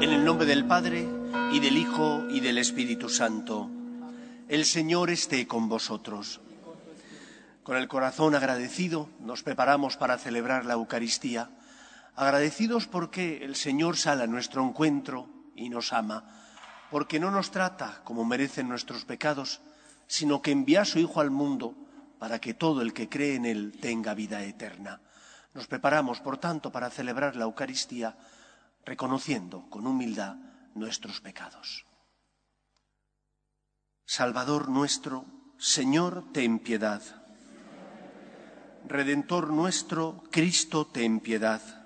En el nombre del Padre, y del Hijo, y del Espíritu Santo, el Señor esté con vosotros. Con el corazón agradecido nos preparamos para celebrar la Eucaristía, agradecidos porque el Señor sale a nuestro encuentro y nos ama, porque no nos trata como merecen nuestros pecados, sino que envía a su Hijo al mundo para que todo el que cree en Él tenga vida eterna. Nos preparamos, por tanto, para celebrar la Eucaristía, reconociendo con humildad nuestros pecados. Salvador nuestro, Señor, ten piedad. Redentor nuestro, Cristo, ten piedad.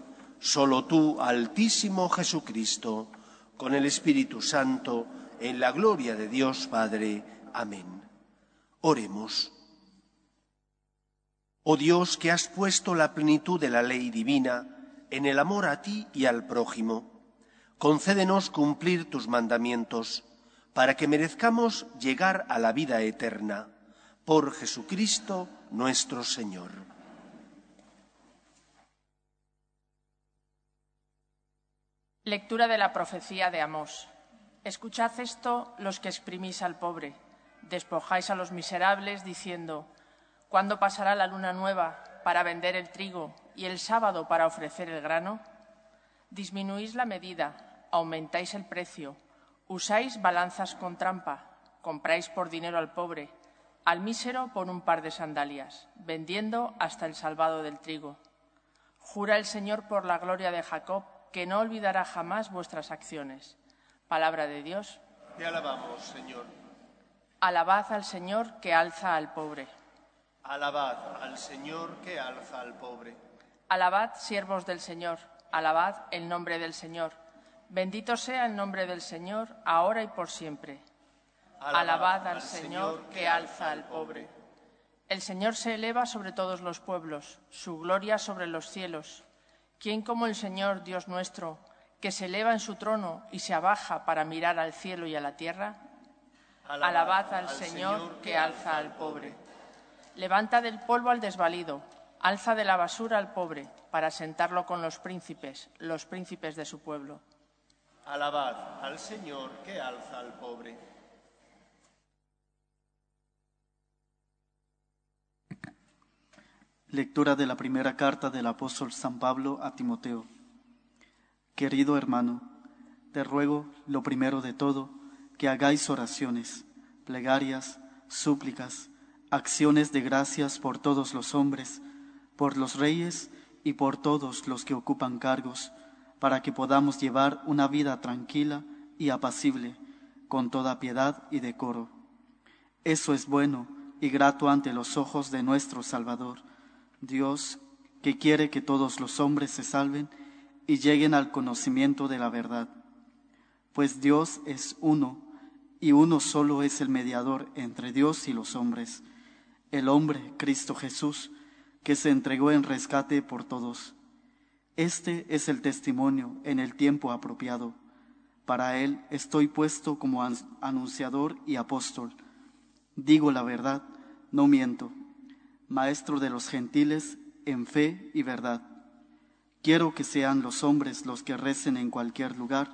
solo tú Altísimo Jesucristo, con el Espíritu Santo, en la gloria de Dios Padre. Amén. Oremos. Oh Dios, que has puesto la plenitud de la ley divina en el amor a ti y al prójimo, concédenos cumplir tus mandamientos para que merezcamos llegar a la vida eterna. Por Jesucristo nuestro Señor. Lectura de la profecía de Amós. Escuchad esto los que exprimís al pobre, despojáis a los miserables diciendo, ¿cuándo pasará la luna nueva para vender el trigo y el sábado para ofrecer el grano? Disminuís la medida, aumentáis el precio, usáis balanzas con trampa, compráis por dinero al pobre, al mísero por un par de sandalias, vendiendo hasta el salvado del trigo. Jura el Señor por la gloria de Jacob que no olvidará jamás vuestras acciones. Palabra de Dios. Te alabamos, Señor. Alabad al Señor que alza al pobre. Alabad al Señor que alza al pobre. Alabad, siervos del Señor, alabad el nombre del Señor. Bendito sea el nombre del Señor, ahora y por siempre. Alabad al Señor que alza al pobre. El Señor se eleva sobre todos los pueblos, su gloria sobre los cielos. ¿Quién como el Señor, Dios nuestro, que se eleva en su trono y se abaja para mirar al cielo y a la tierra? Alabad al Señor que alza al pobre. Levanta del polvo al desvalido, alza de la basura al pobre, para sentarlo con los príncipes, los príncipes de su pueblo. Alabad al Señor que alza al pobre. Lectura de la primera carta del apóstol San Pablo a Timoteo. Querido hermano, te ruego, lo primero de todo, que hagáis oraciones, plegarias, súplicas, acciones de gracias por todos los hombres, por los reyes y por todos los que ocupan cargos, para que podamos llevar una vida tranquila y apacible, con toda piedad y decoro. Eso es bueno y grato ante los ojos de nuestro Salvador, Dios, que quiere que todos los hombres se salven y lleguen al conocimiento de la verdad. Pues Dios es uno, y uno solo es el mediador entre Dios y los hombres, el hombre, Cristo Jesús, que se entregó en rescate por todos. Este es el testimonio en el tiempo apropiado. Para él estoy puesto como anunciador y apóstol. Digo la verdad, no miento, maestro de los gentiles en fe y verdad. Quiero que sean los hombres los que recen en cualquier lugar,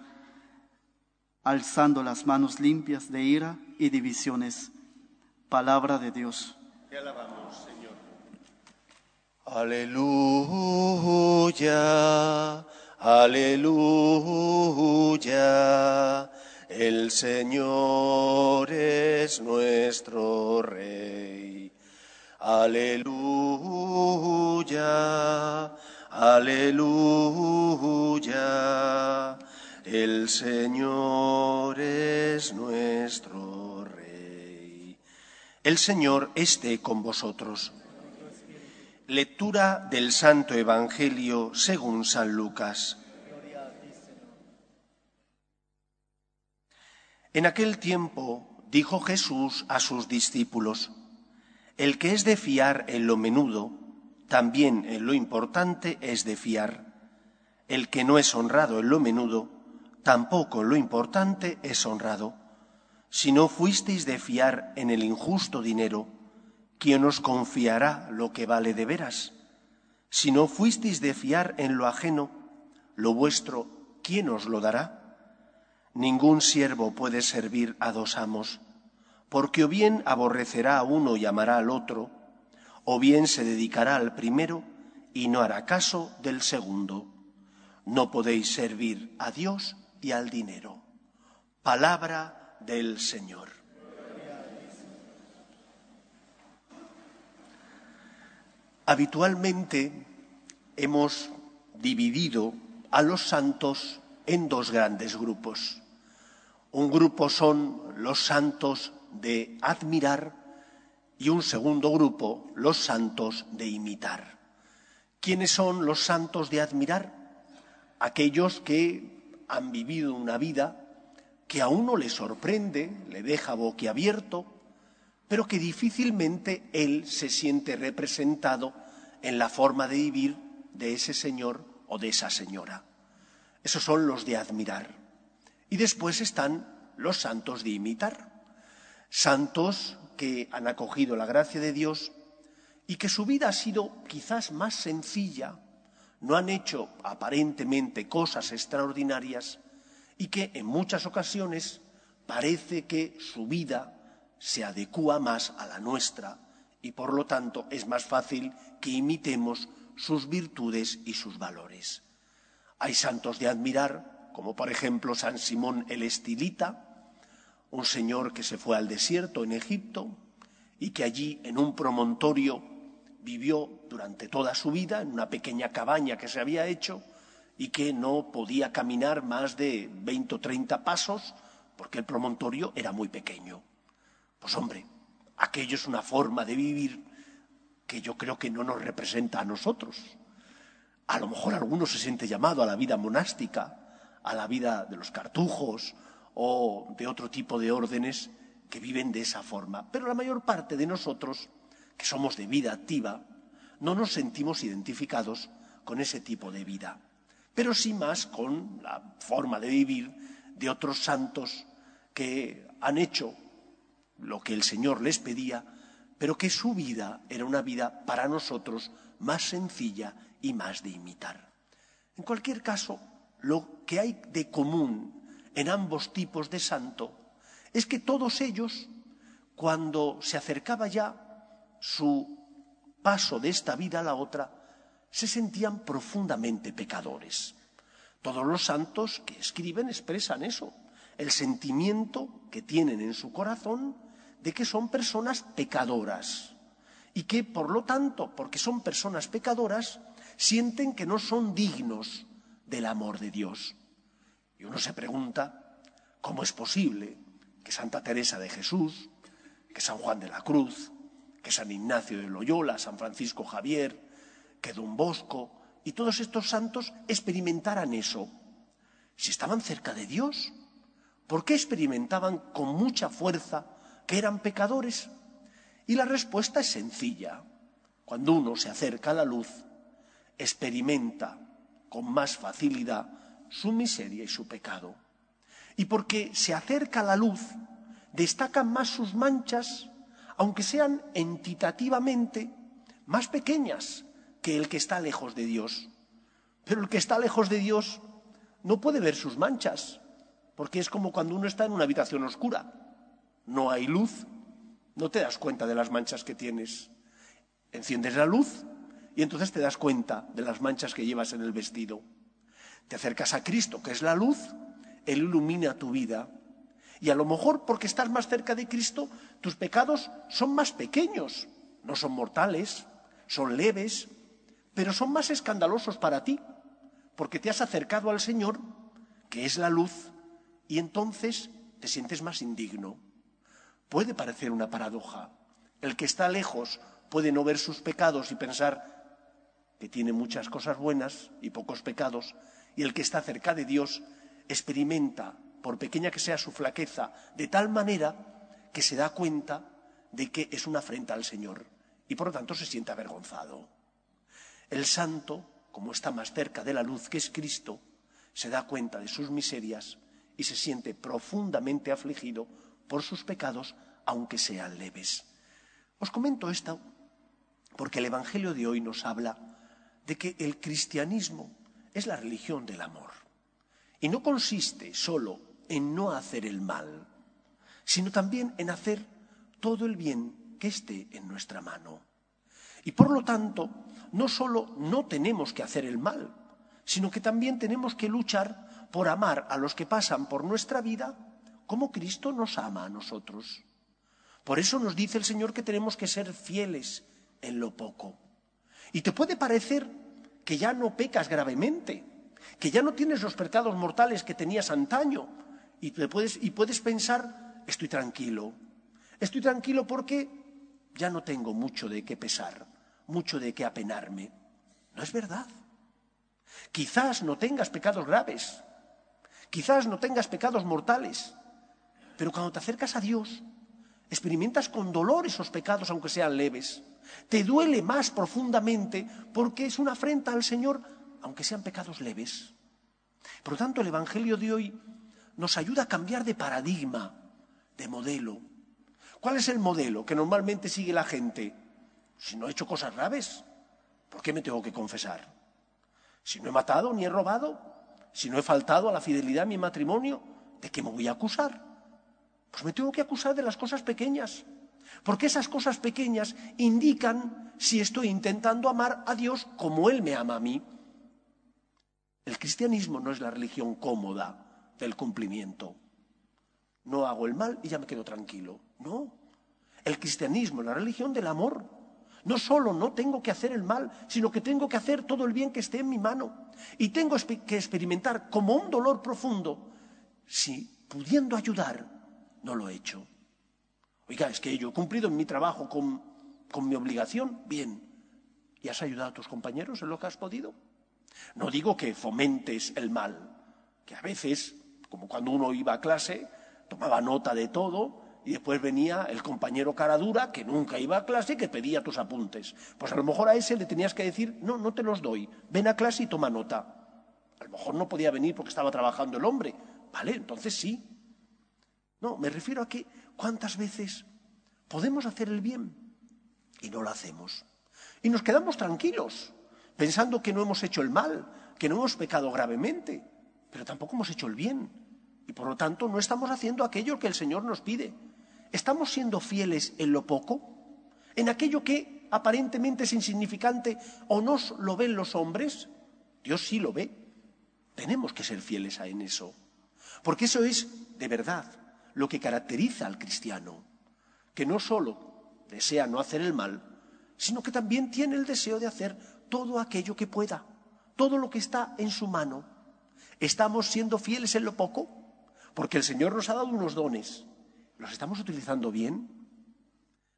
alzando las manos limpias de ira y divisiones. Palabra de Dios. Te alabamos, Señor. Aleluya, aleluya. El Señor es nuestro Rey. Aleluya, aleluya. El Señor es nuestro Rey. El Señor esté con vosotros. Lectura del Santo Evangelio según San Lucas. En aquel tiempo dijo Jesús a sus discípulos, El que es de fiar en lo menudo, también en lo importante es de fiar. El que no es honrado en lo menudo, tampoco lo importante es honrado. Si no fuisteis de fiar en el injusto dinero, ¿quién os confiará lo que vale de veras? Si no fuisteis de fiar en lo ajeno, lo vuestro, ¿quién os lo dará? Ningún siervo puede servir a dos amos, porque o bien aborrecerá a uno y amará al otro, o bien se dedicará al primero y no hará caso del segundo. No podéis servir a Dios y al dinero. Palabra del Señor. Habitualmente hemos dividido a los santos en dos grandes grupos. Un grupo son los santos de admirar y un segundo grupo los santos de imitar. ¿Quiénes son los santos de admirar? Aquellos que han vivido una vida que a uno le sorprende, le deja boquiabierto, pero que difícilmente él se siente representado en la forma de vivir de ese señor o de esa señora. Esos son los de admirar. Y después están los santos de imitar. Santos que han acogido la gracia de Dios y que su vida ha sido quizás más sencilla, no han hecho aparentemente cosas extraordinarias y que en muchas ocasiones parece que su vida se adecúa más a la nuestra y por lo tanto es más fácil que imitemos sus virtudes y sus valores. Hay santos de admirar, como por ejemplo San Simón el Estilita, un señor que se fue al desierto en Egipto y que allí en un promontorio vivió durante toda su vida en una pequeña cabaña que se había hecho y que no podía caminar más de 20 o 30 pasos porque el promontorio era muy pequeño. Pues hombre, aquello es una forma de vivir que yo creo que no nos representa a nosotros. A lo mejor alguno se siente llamado a la vida monástica, a la vida de los cartujos o de otro tipo de órdenes que viven de esa forma. Pero la mayor parte de nosotros que somos de vida activa, no nos sentimos identificados con ese tipo de vida, pero sí más con la forma de vivir de otros santos que han hecho lo que el Señor les pedía, pero que su vida era una vida para nosotros más sencilla y más de imitar. En cualquier caso, lo que hay de común en ambos tipos de santo es que todos ellos, cuando se acercaba ya su paso de esta vida a la otra, se sentían profundamente pecadores. Todos los santos que escriben expresan eso, el sentimiento que tienen en su corazón de que son personas pecadoras y que, por lo tanto, porque son personas pecadoras, sienten que no son dignos del amor de Dios. Y uno se pregunta, ¿cómo es posible que Santa Teresa de Jesús, que San Juan de la Cruz, que San Ignacio de Loyola, San Francisco Javier, que Don Bosco y todos estos santos experimentaran eso. Si estaban cerca de Dios, ¿por qué experimentaban con mucha fuerza que eran pecadores? Y la respuesta es sencilla. Cuando uno se acerca a la luz, experimenta con más facilidad su miseria y su pecado. Y porque se acerca la luz, destacan más sus manchas aunque sean entitativamente más pequeñas que el que está lejos de Dios. Pero el que está lejos de Dios no puede ver sus manchas, porque es como cuando uno está en una habitación oscura. No hay luz, no te das cuenta de las manchas que tienes. Enciendes la luz y entonces te das cuenta de las manchas que llevas en el vestido. Te acercas a Cristo, que es la luz, Él ilumina tu vida. Y a lo mejor porque estás más cerca de Cristo, tus pecados son más pequeños, no son mortales, son leves, pero son más escandalosos para ti, porque te has acercado al Señor, que es la luz, y entonces te sientes más indigno. Puede parecer una paradoja. El que está lejos puede no ver sus pecados y pensar que tiene muchas cosas buenas y pocos pecados, y el que está cerca de Dios experimenta, por pequeña que sea su flaqueza, de tal manera que se da cuenta de que es una afrenta al Señor y por lo tanto se siente avergonzado. El santo, como está más cerca de la luz que es Cristo, se da cuenta de sus miserias y se siente profundamente afligido por sus pecados, aunque sean leves. Os comento esto porque el Evangelio de hoy nos habla de que el cristianismo es la religión del amor. Y no consiste solo en no hacer el mal, sino también en hacer todo el bien que esté en nuestra mano. Y por lo tanto, no solo no tenemos que hacer el mal, sino que también tenemos que luchar por amar a los que pasan por nuestra vida como Cristo nos ama a nosotros. Por eso nos dice el Señor que tenemos que ser fieles en lo poco. Y te puede parecer que ya no pecas gravemente, que ya no tienes los pecados mortales que tenías antaño, y, puedes, y puedes pensar, estoy tranquilo. Estoy tranquilo porque ya no tengo mucho de qué pesar, mucho de qué apenarme. No es verdad. Quizás no tengas pecados graves, quizás no tengas pecados mortales, pero cuando te acercas a Dios, experimentas con dolor esos pecados, aunque sean leves. Te duele más profundamente porque es una afrenta al Señor, aunque sean pecados leves. Por lo tanto, el Evangelio de hoy nos ayuda a cambiar de paradigma, de modelo. ¿Cuál es el modelo que normalmente sigue la gente? Si no he hecho cosas graves, ¿por qué me tengo que confesar? Si no he matado ni he robado, si no he faltado a la fidelidad de mi matrimonio, ¿de qué me voy a acusar? Pues me tengo que acusar de las cosas pequeñas. Porque esas cosas pequeñas indican si estoy intentando amar a Dios como Él me ama a mí. El cristianismo no es la religión cómoda del cumplimiento. No hago el mal y ya me quedo tranquilo. No. El cristianismo es la religión del amor. No solo no tengo que hacer el mal, sino que tengo que hacer todo el bien que esté en mi mano. Y tengo que experimentar como un dolor profundo si, pudiendo ayudar, no lo he hecho. Oiga, es que yo he cumplido en mi trabajo con, con mi obligación, bien. ¿Y has ayudado a tus compañeros en lo que has podido? No digo que fomentes el mal, que a veces, como cuando uno iba a clase, tomaba nota de todo y después venía el compañero cara dura que nunca iba a clase que pedía tus apuntes. Pues a lo mejor a ese le tenías que decir, no, no te los doy, ven a clase y toma nota. A lo mejor no podía venir porque estaba trabajando el hombre. Vale, entonces sí. No, me refiero a que ¿Cuántas veces podemos hacer el bien y no lo hacemos? Y nos quedamos tranquilos, pensando que no hemos hecho el mal, que no hemos pecado gravemente, pero tampoco hemos hecho el bien. Y por lo tanto no estamos haciendo aquello que el Señor nos pide. ¿Estamos siendo fieles en lo poco? ¿En aquello que aparentemente es insignificante o no lo ven los hombres? Dios sí lo ve. Tenemos que ser fieles en eso. Porque eso es de verdad lo que caracteriza al cristiano, que no solo desea no hacer el mal, sino que también tiene el deseo de hacer todo aquello que pueda, todo lo que está en su mano. ¿Estamos siendo fieles en lo poco? Porque el Señor nos ha dado unos dones. ¿Los estamos utilizando bien?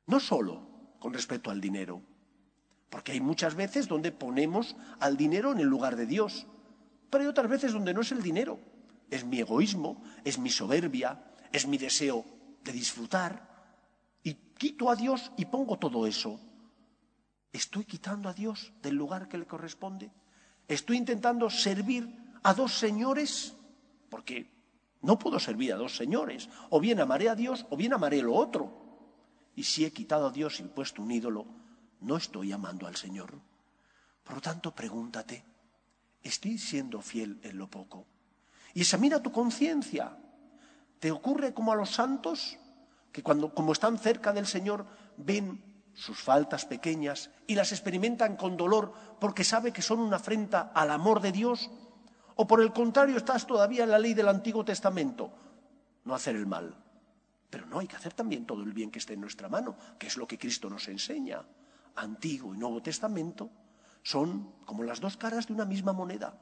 No solo con respecto al dinero, porque hay muchas veces donde ponemos al dinero en el lugar de Dios, pero hay otras veces donde no es el dinero, es mi egoísmo, es mi soberbia, es mi deseo de disfrutar y quito a Dios y pongo todo eso. ¿Estoy quitando a Dios del lugar que le corresponde? ¿Estoy intentando servir a dos señores? Porque no puedo servir a dos señores. O bien amaré a Dios o bien amaré lo otro. Y si he quitado a Dios y puesto un ídolo, no estoy amando al Señor. Por lo tanto, pregúntate, ¿estoy siendo fiel en lo poco? Y examina tu conciencia. ¿Te ocurre como a los santos, que cuando como están cerca del Señor ven sus faltas pequeñas y las experimentan con dolor porque sabe que son una afrenta al amor de Dios? ¿O por el contrario estás todavía en la ley del Antiguo Testamento? No hacer el mal. Pero no hay que hacer también todo el bien que esté en nuestra mano, que es lo que Cristo nos enseña. Antiguo y Nuevo Testamento son como las dos caras de una misma moneda.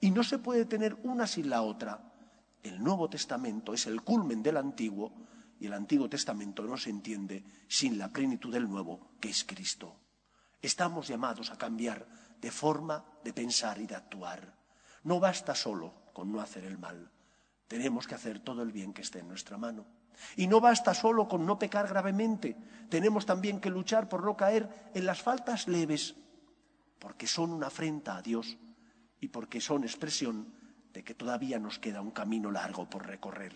Y no se puede tener una sin la otra. El Nuevo Testamento es el culmen del Antiguo y el Antiguo Testamento no se entiende sin la plenitud del Nuevo, que es Cristo. Estamos llamados a cambiar de forma de pensar y de actuar. No basta solo con no hacer el mal. Tenemos que hacer todo el bien que esté en nuestra mano. Y no basta solo con no pecar gravemente. Tenemos también que luchar por no caer en las faltas leves, porque son una afrenta a Dios y porque son expresión de que todavía nos queda un camino largo por recorrer.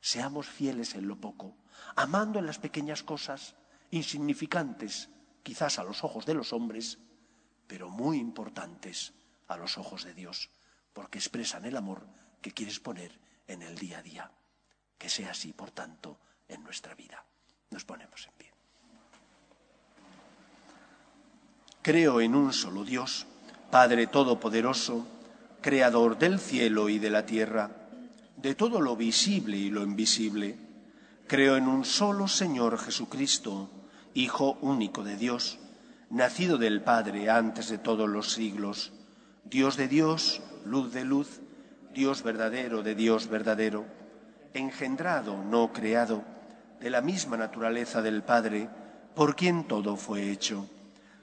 Seamos fieles en lo poco, amando en las pequeñas cosas, insignificantes quizás a los ojos de los hombres, pero muy importantes a los ojos de Dios, porque expresan el amor que quieres poner en el día a día. Que sea así, por tanto, en nuestra vida. Nos ponemos en pie. Creo en un solo Dios, Padre Todopoderoso, Creador del cielo y de la tierra, de todo lo visible y lo invisible. Creo en un solo Señor Jesucristo, Hijo único de Dios, nacido del Padre antes de todos los siglos, Dios de Dios, luz de luz, Dios verdadero de Dios verdadero, engendrado, no creado, de la misma naturaleza del Padre, por quien todo fue hecho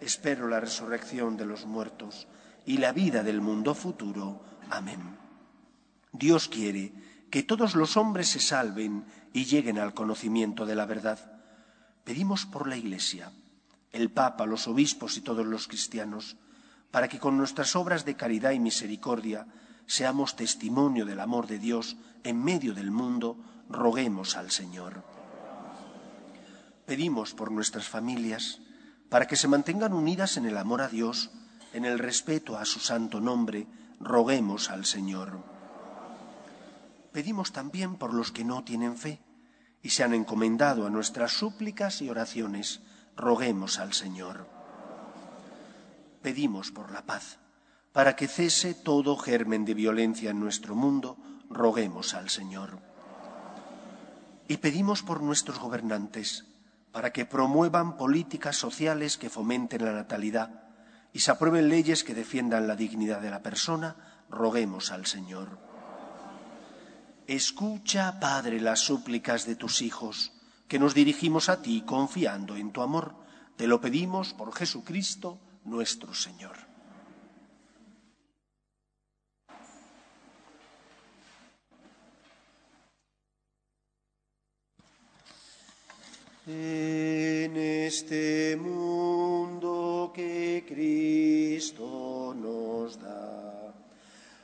espero la resurrección de los muertos y la vida del mundo futuro. Amén. Dios quiere que todos los hombres se salven y lleguen al conocimiento de la verdad. Pedimos por la Iglesia, el Papa, los obispos y todos los cristianos, para que con nuestras obras de caridad y misericordia seamos testimonio del amor de Dios en medio del mundo, roguemos al Señor. Pedimos por nuestras familias, para que se mantengan unidas en el amor a Dios, en el respeto a su santo nombre, roguemos al Señor. Pedimos también por los que no tienen fe y se han encomendado a nuestras súplicas y oraciones, roguemos al Señor. Pedimos por la paz, para que cese todo germen de violencia en nuestro mundo, roguemos al Señor. Y pedimos por nuestros gobernantes, para que promuevan políticas sociales que fomenten la natalidad y se aprueben leyes que defiendan la dignidad de la persona, roguemos al Señor. Escucha, Padre, las súplicas de tus hijos, que nos dirigimos a ti confiando en tu amor. Te lo pedimos por Jesucristo nuestro Señor. En este mundo que Cristo nos da,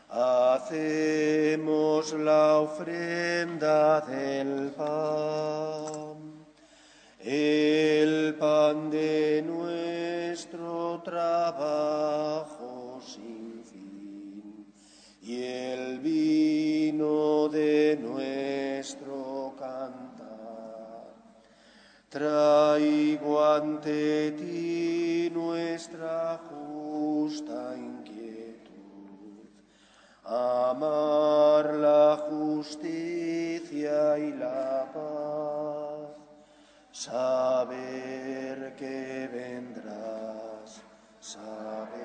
hacemos la ofrenda del pan, el pan de nuestro trabajo sin fin y el vino de nuestro Traigo ante ti nuestra justa inquietud, amar la justicia y la paz, saber que vendrás, saber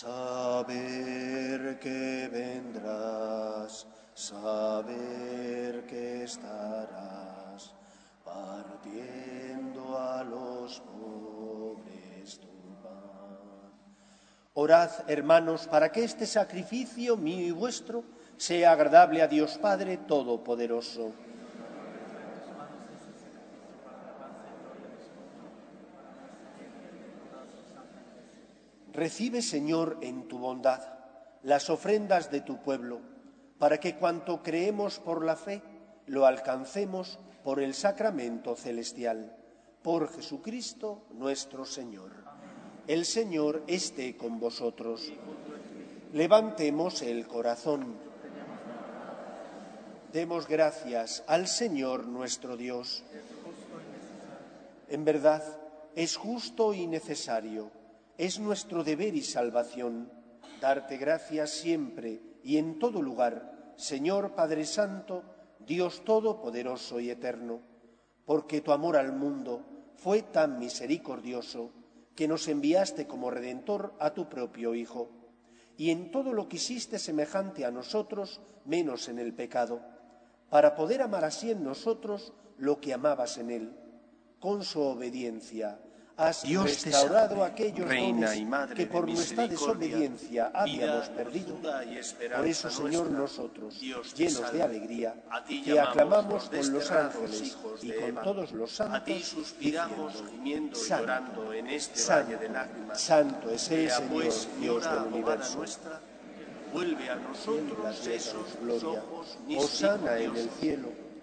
Saber que vendrás, saber que estarás, partiendo a los pobres tu pan. Orad, hermanos, para que este sacrificio mío y vuestro sea agradable a Dios Padre Todopoderoso. Recibe, Señor, en tu bondad las ofrendas de tu pueblo, para que cuanto creemos por la fe, lo alcancemos por el sacramento celestial. Por Jesucristo nuestro Señor. El Señor esté con vosotros. Levantemos el corazón. Demos gracias al Señor nuestro Dios. En verdad, es justo y necesario es nuestro deber y salvación darte gracias siempre y en todo lugar, Señor Padre Santo, Dios Todopoderoso y Eterno, porque tu amor al mundo fue tan misericordioso que nos enviaste como Redentor a tu propio Hijo, y en todo lo quisiste semejante a nosotros, menos en el pecado, para poder amar así en nosotros lo que amabas en Él, con su obediencia has Dios te restaurado aquellos Reina y Madre que por nuestra desobediencia habíamos perdido. Por eso, Señor, nosotros, llenos de alegría, te aclamamos con los ángeles y con todos los santos, diciendo, Santo, este Santo, valle de lágrimas. Santo es el Señor, pues, Dios del universo. nuestra, vuelve a nosotros esos de gloria, ojos Osana en el cielo.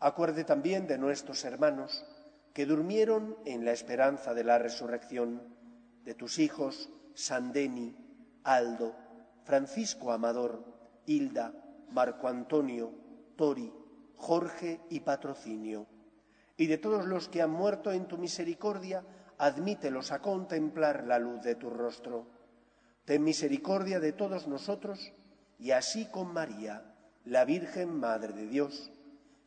Acuerde también de nuestros hermanos que durmieron en la esperanza de la resurrección, de tus hijos Sandeni, Aldo, Francisco Amador, Hilda, Marco Antonio, Tori, Jorge y Patrocinio, y de todos los que han muerto en tu misericordia admítelos a contemplar la luz de tu rostro. Ten misericordia de todos nosotros y así con María, la Virgen Madre de Dios,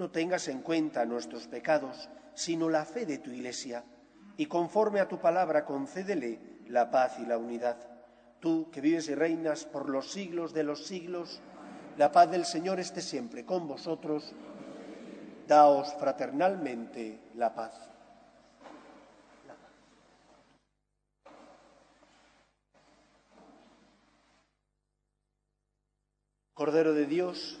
no tengas en cuenta nuestros pecados, sino la fe de tu Iglesia, y conforme a tu palabra concédele la paz y la unidad. Tú que vives y reinas por los siglos de los siglos, la paz del Señor esté siempre con vosotros. Daos fraternalmente la paz. Cordero de Dios,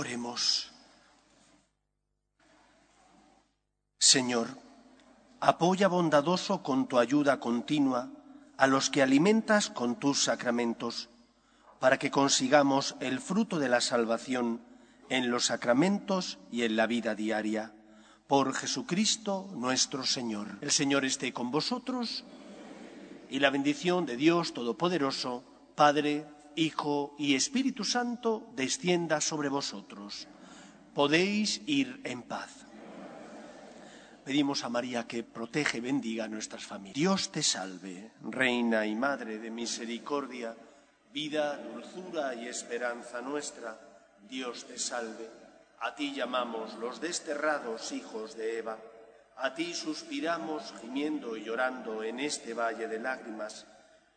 Oremos. Señor, apoya bondadoso con tu ayuda continua a los que alimentas con tus sacramentos, para que consigamos el fruto de la salvación en los sacramentos y en la vida diaria. Por Jesucristo nuestro Señor. El Señor esté con vosotros y la bendición de Dios Todopoderoso, Padre, Hijo y Espíritu Santo descienda sobre vosotros. Podéis ir en paz. pedimos a María que protege y bendiga nuestras familias. Dios te salve, Reina y Madre de misericordia, vida, dulzura y esperanza nuestra. Dios te salve. A ti llamamos los desterrados hijos de Eva. A ti suspiramos gimiendo y llorando en este valle de lágrimas.